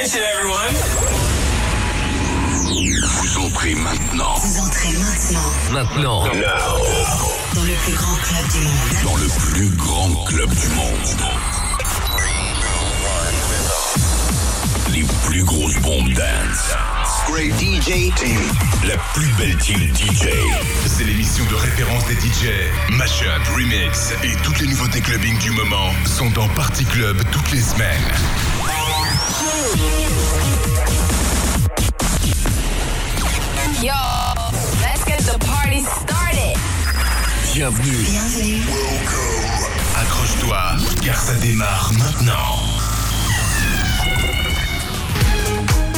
Attention everyone. Vous entrez maintenant. Vous entrez maintenant Maintenant, dans le plus grand club du monde. Dans le plus grand club du monde. Les plus grosses bombes dance. Great DJ team. La plus belle team DJ. C'est l'émission de référence des DJ. Mashup, remix et toutes les nouveautés clubbing du moment sont dans Party Club toutes les semaines. Yo, let's get the party started. Bienvenue. Bienvenue. Accroche-toi, car ça démarre maintenant.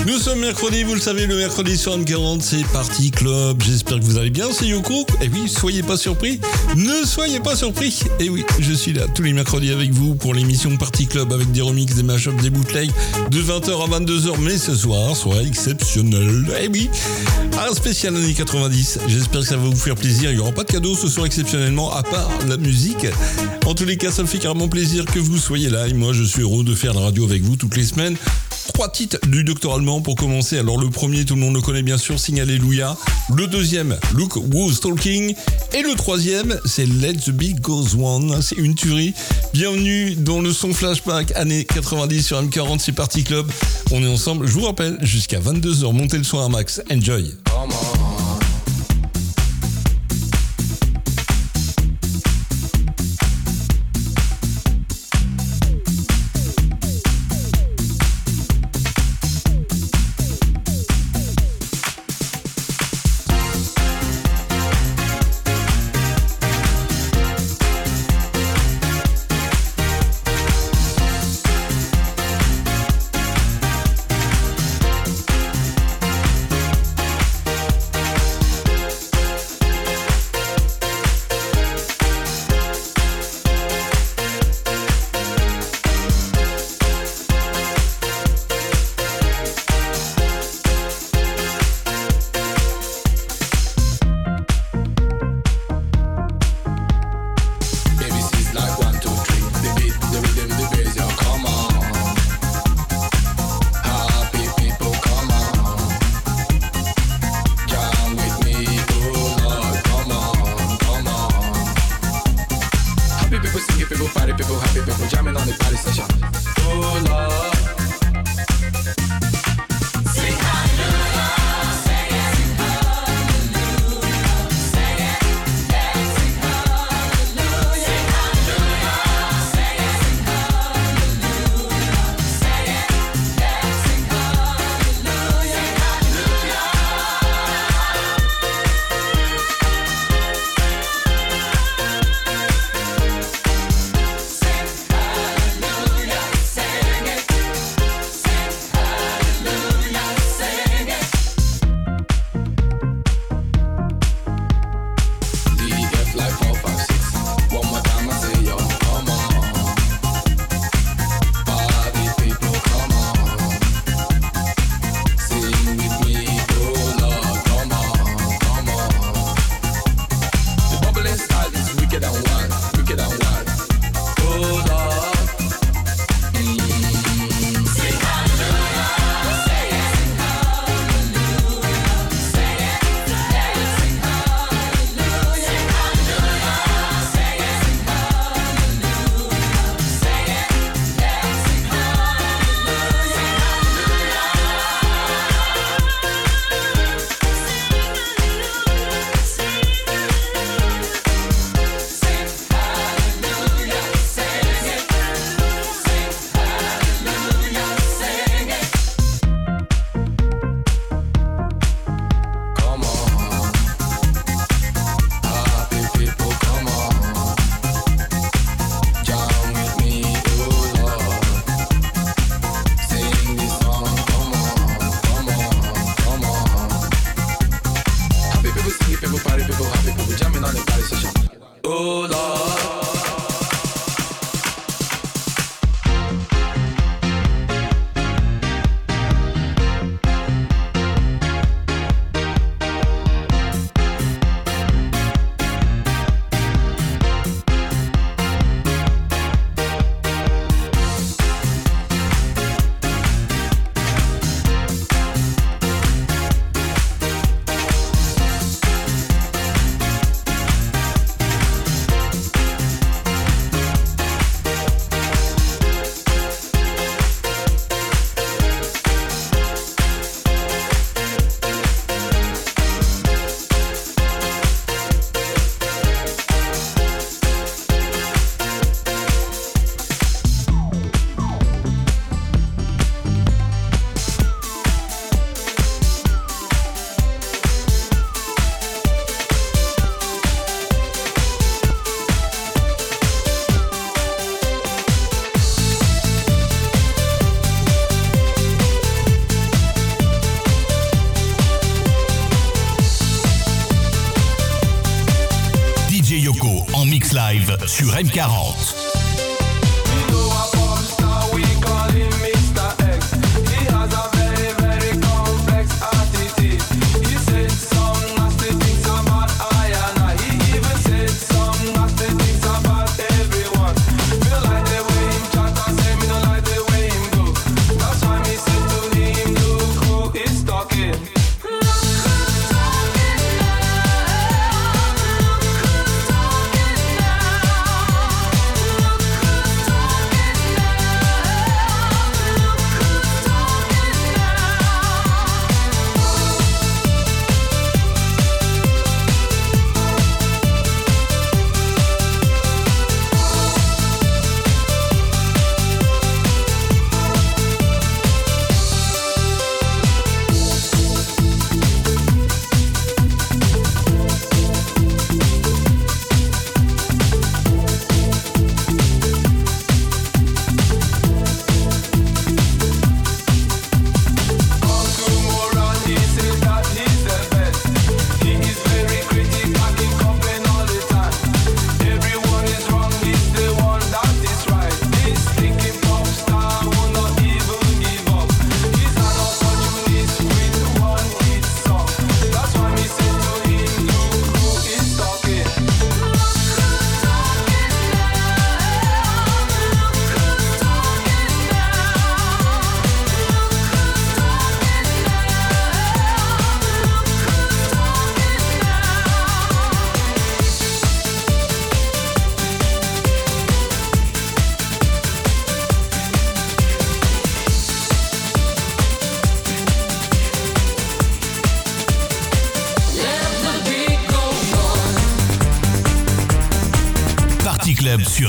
Nous sommes mercredi, vous le savez, le mercredi sur M40, c'est Party Club. J'espère que vous allez bien, c'est Yoko. Et oui, soyez pas surpris, ne soyez pas surpris. Et oui, je suis là tous les mercredis avec vous pour l'émission Party Club avec des remixes, des mashups, des bootlegs de 20h à 22h. Mais ce soir, soirée exceptionnelle. Et oui, un spécial années 90. J'espère que ça va vous faire plaisir. Il n'y aura pas de cadeau ce soir exceptionnellement, à part la musique. En tous les cas, ça me fait carrément plaisir que vous soyez là. Et moi, je suis heureux de faire la radio avec vous toutes les semaines. Trois titres du Docteur Allemand pour commencer. Alors le premier, tout le monde le connaît bien sûr, Sing Alléluia. Le deuxième, Look Who's Talking. Et le troisième, c'est Let the Beat Goes On. C'est une tuerie. Bienvenue dans le son flashback années 90 sur M40, c'est Party Club. On est ensemble, je vous rappelle, jusqu'à 22h. Montez le son à max. Enjoy. sur M40.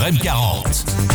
M40.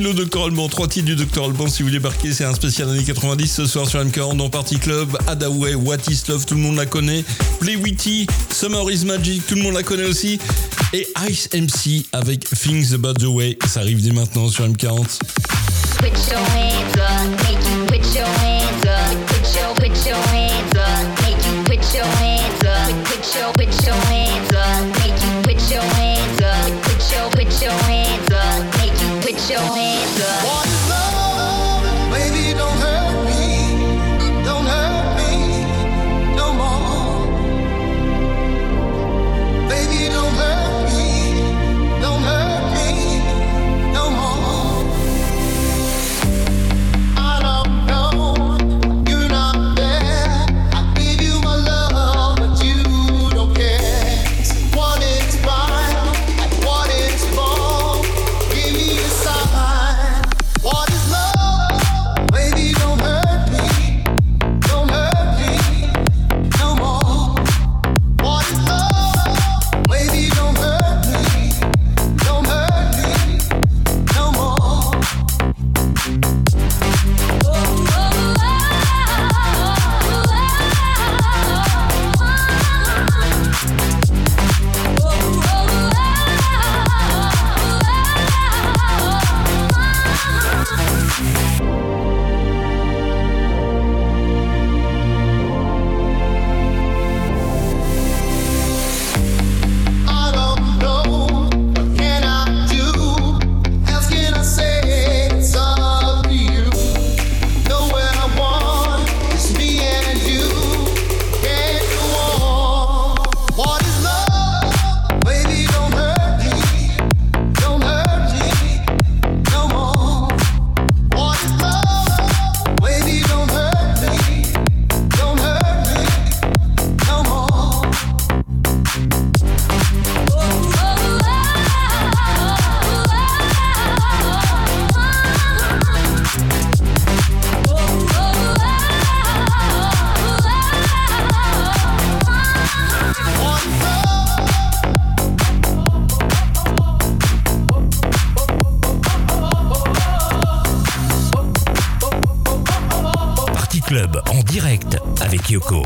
Le Dr Alban, trois titres du Dr Alban si vous débarquez, c'est un spécial années 90 ce soir sur M40 dans Party Club, Adaway, What is Love, tout le monde la connaît, Play Witty, Summer is Magic, tout le monde la connaît aussi, et Ice MC avec Things About the Way, ça arrive dès maintenant sur M40. What is love? En direct avec Yoko.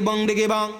bang diggy bang.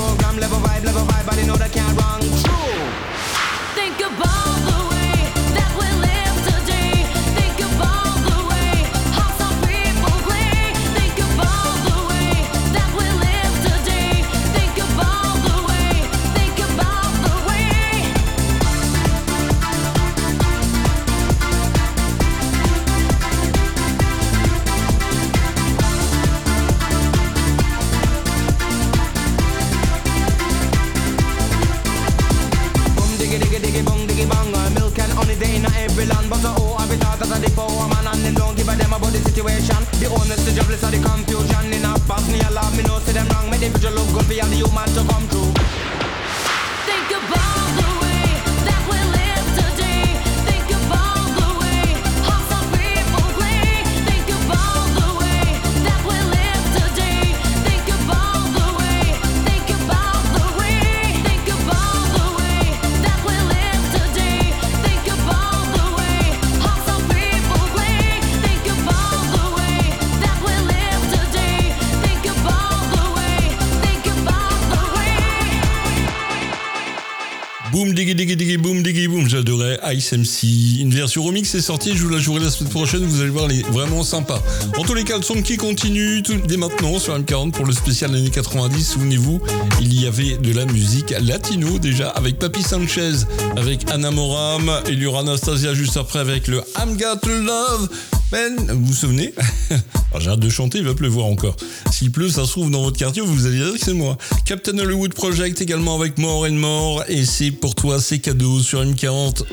MC. Une version remix est sortie, je vous la jouerai la semaine prochaine, vous allez voir, elle est vraiment sympa. En tous les cas, le son qui continue tout, dès maintenant sur M40 pour le spécial années 90. Souvenez-vous, il y avait de la musique latino déjà avec Papi Sanchez, avec Anna Moram, et il y aura Anastasia juste après avec le I'm Got Love. Ben, vous vous souvenez? J'ai hâte de chanter, il va pleuvoir encore. S'il pleut, ça se trouve dans votre quartier, vous allez dire que c'est moi. Captain Hollywood Project également avec More and More, et c'est pour toi, c'est cadeau sur M40.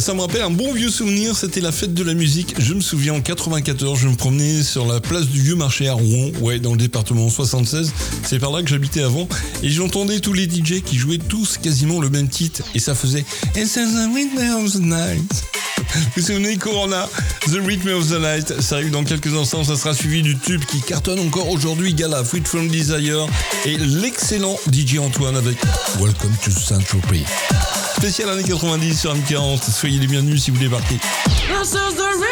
Ça me rappelle un bon vieux souvenir, c'était la fête de la musique. Je me souviens en 94, je me promenais sur la place du vieux marché à Rouen, ouais, dans le département 76. C'est par là que j'habitais avant. Et j'entendais tous les DJ qui jouaient tous quasiment le même titre. Et ça faisait It's the rhythm of the night. Vous vous souvenez Corona, The Rhythm of the Night, ça arrive dans quelques instants, ça sera suivi du tube qui cartonne encore aujourd'hui, Gala, Fruit from Desire, et l'excellent DJ Antoine avec Welcome to Saint-Tropez. Spécial année 90 sur M40, soyez les bienvenus si vous débarquez. This is the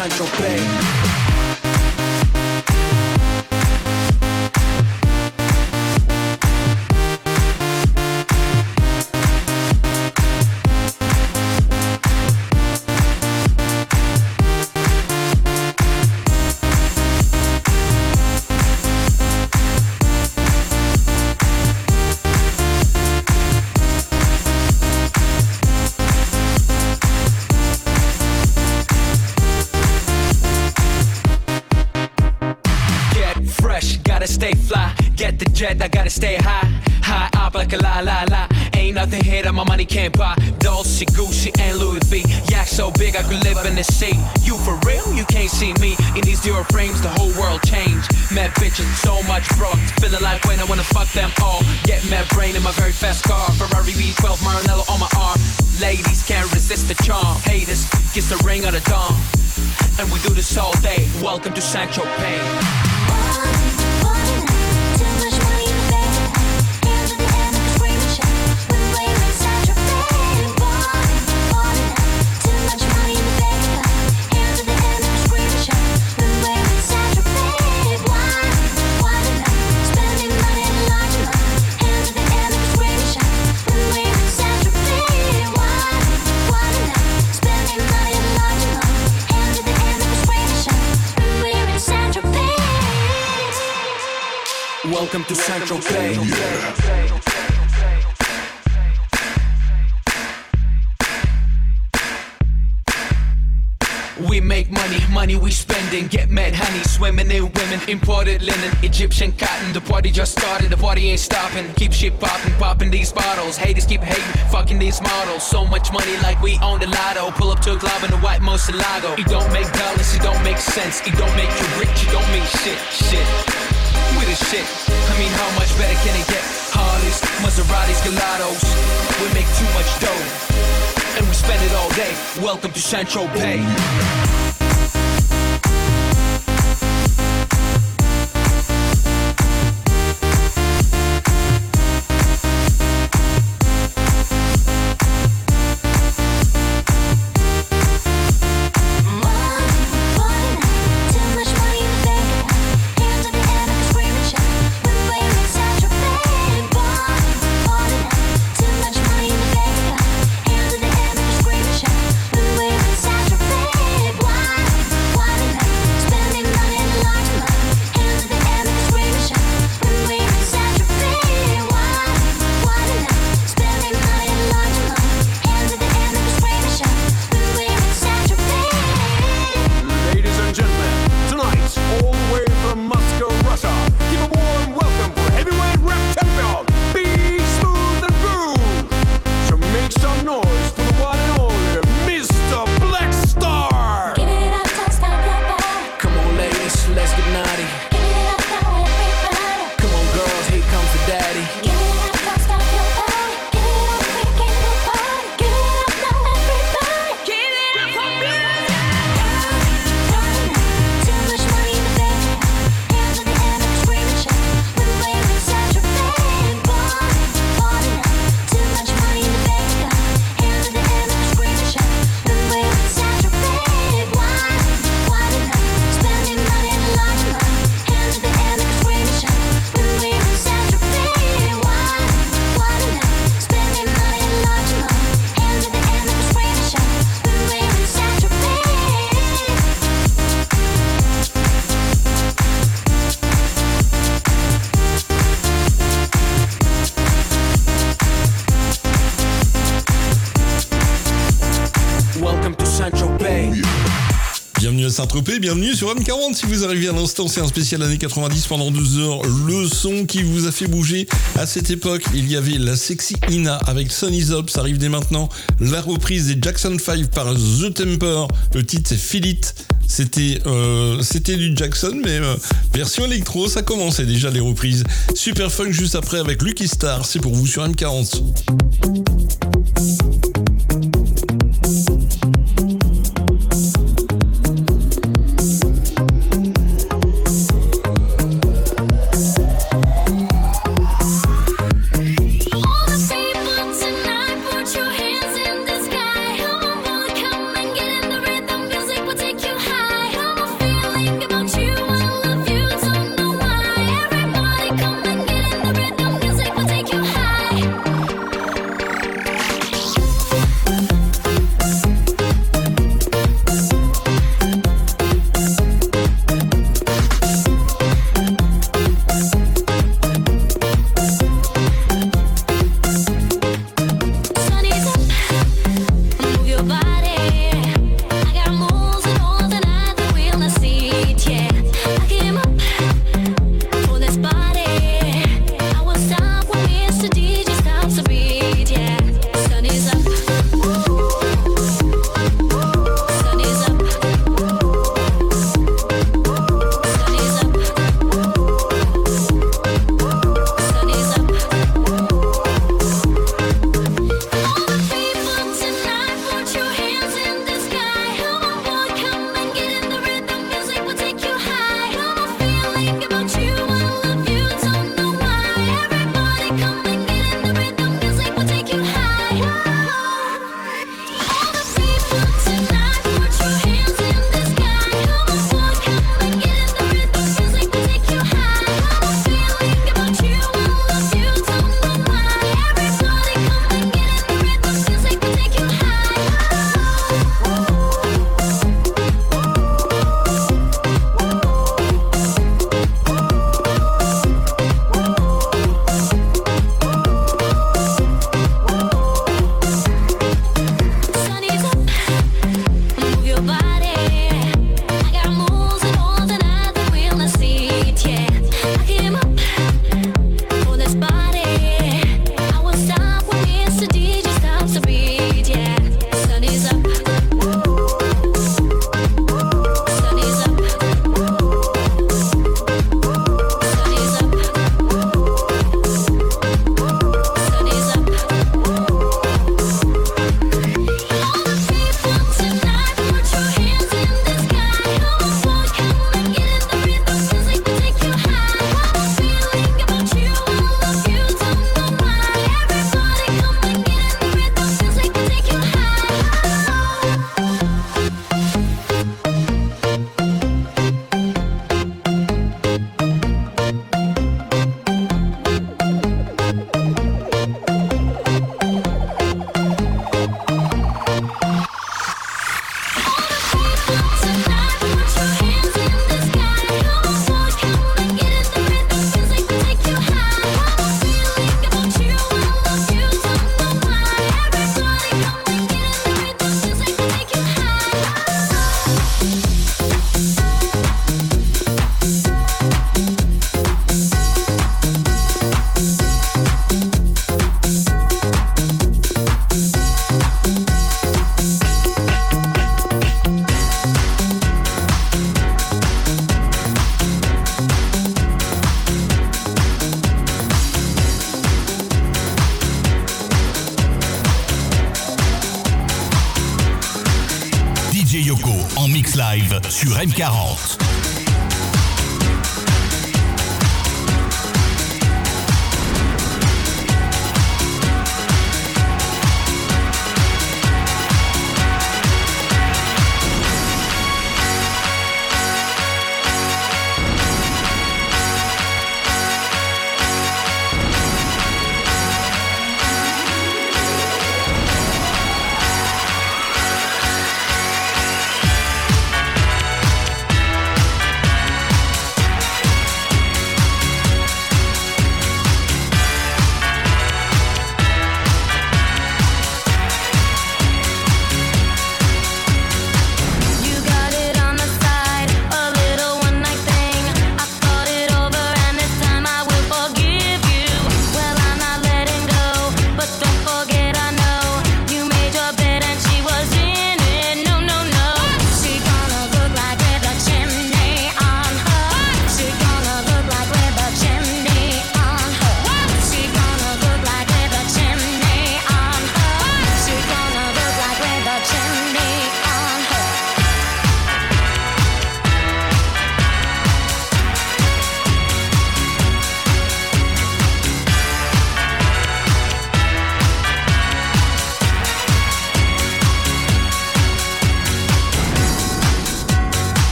Saint-Tropez Sea. You for real? You can't see me. In these zero frames, the whole world changed. Mad bitches, so much broke. Feeling like when I wanna fuck them all. Get mad brain in my very fast car. Ferrari V12 Maranello on my arm. Ladies can't resist the charm. Haters, kiss the ring of the dawn. And we do this all day. Welcome to Sancho Payne. Imported linen, Egyptian cotton. The party just started, the party ain't stopping. Keep shit popping, popping these bottles. Haters keep hating, fucking these models. So much money like we own the lotto. Pull up to a club in the white Moselago. It don't make dollars, it don't make sense. It don't make you rich, it don't mean shit, shit. We the shit. I mean, how much better can it get? Harleys, Maseratis, Gelatos. We make too much dough, and we spend it all day. Welcome to Central Bay. Bienvenue sur M40. Si vous arrivez à l'instant, c'est un spécial années 90 pendant deux heures. Le son qui vous a fait bouger. À cette époque, il y avait la sexy Ina avec Sunny Zop. Ça arrive dès maintenant. La reprise des Jackson 5 par The Temper. Le titre, c'est Feel It. C'était euh, c'était du Jackson, mais euh, version électro. Ça commençait déjà les reprises. Super funk juste après avec Lucky Star. C'est pour vous sur M40.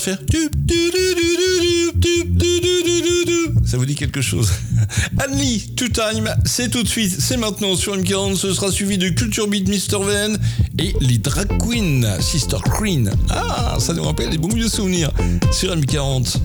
faire. Ça vous dit quelque chose Annie, Two Time, c'est tout de suite, c'est maintenant sur M40. Ce sera suivi de Culture Beat Mr. Van et les Drag Queen Sister Queen. Ah, ça nous rappelle des bons vieux souvenirs sur M40.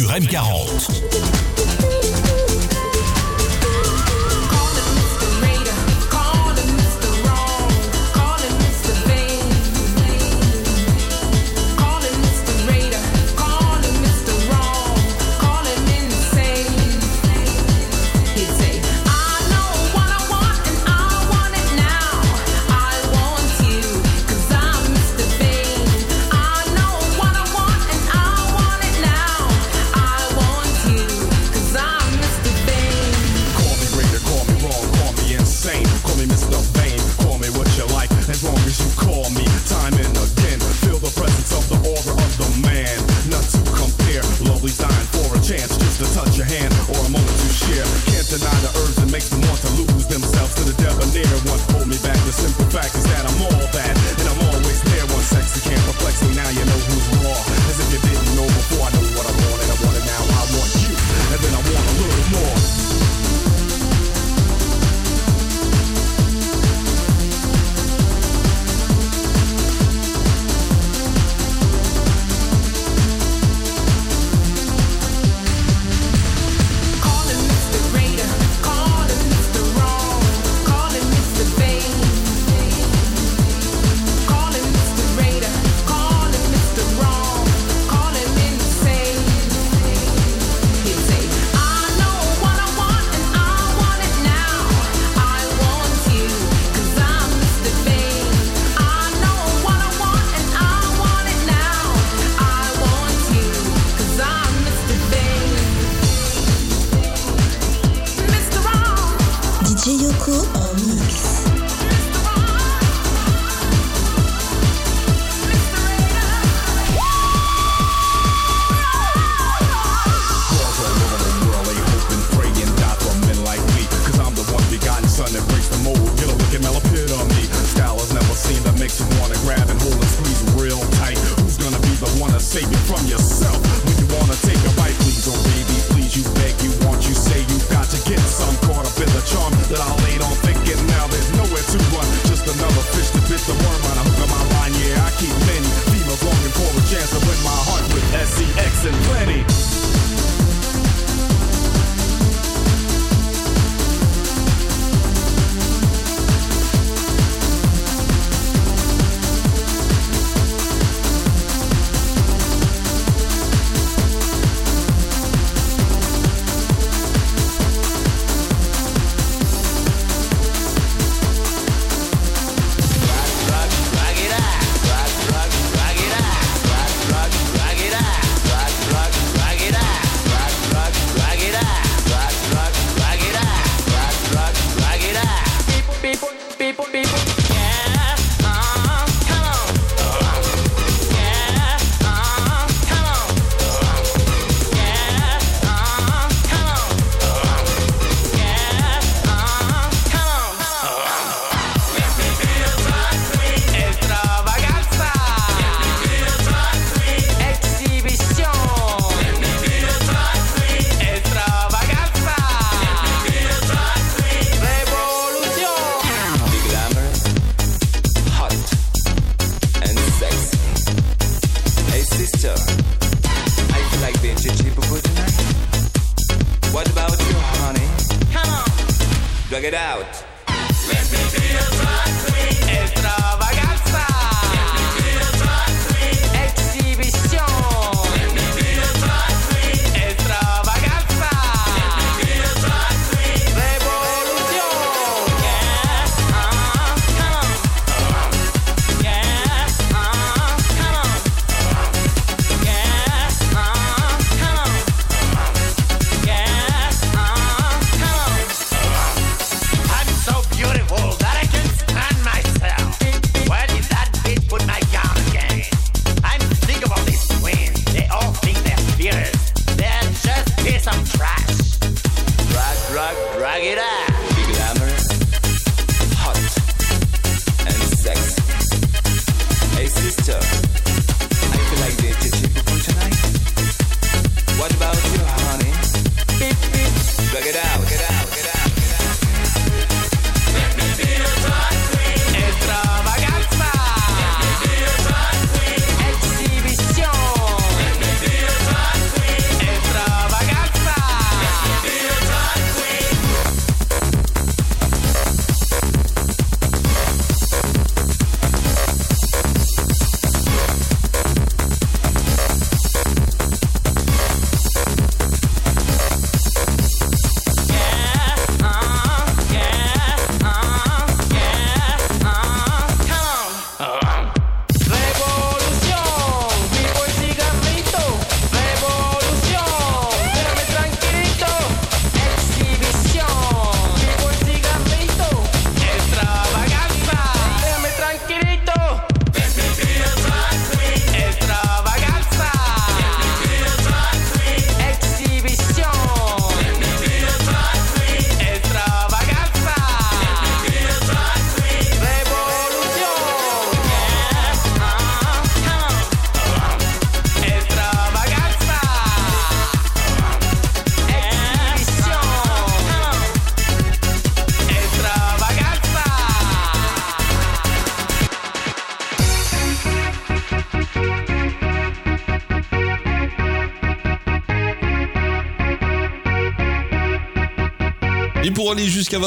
sur M40.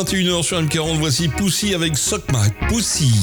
21h sur M40, voici Poussy avec Sock My Pussy.